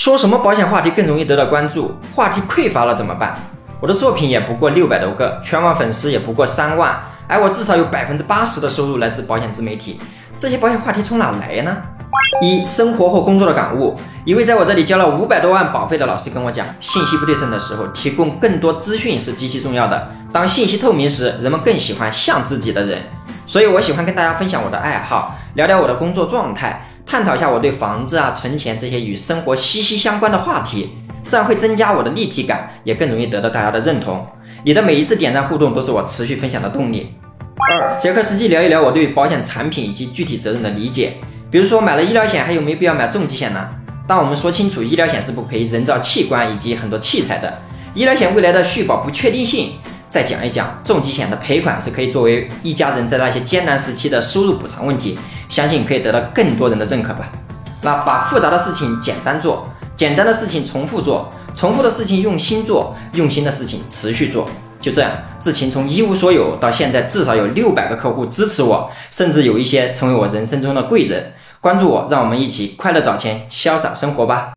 说什么保险话题更容易得到关注？话题匮乏了怎么办？我的作品也不过六百多个，全网粉丝也不过三万，而我至少有百分之八十的收入来自保险自媒体。这些保险话题从哪来呢？一生活或工作的感悟。一位在我这里交了五百多万保费的老师跟我讲，信息不对称的时候，提供更多资讯是极其重要的。当信息透明时，人们更喜欢像自己的人。所以我喜欢跟大家分享我的爱好，聊聊我的工作状态，探讨一下我对房子啊、存钱这些与生活息息相关的话题。这样会增加我的立体感，也更容易得到大家的认同。你的每一次点赞互动都是我持续分享的动力。二，结合实际聊一聊我对保险产品以及具体责任的理解。比如说买了医疗险，还有没有必要买重疾险呢？当我们说清楚医疗险是不赔人造器官以及很多器材的，医疗险未来的续保不确定性，再讲一讲重疾险的赔款是可以作为一家人在那些艰难时期的收入补偿问题，相信可以得到更多人的认可吧。那把复杂的事情简单做。简单的事情重复做，重复的事情用心做，用心的事情持续做。就这样，志勤从一无所有到现在至少有六百个客户支持我，甚至有一些成为我人生中的贵人。关注我，让我们一起快乐找钱，潇洒生活吧。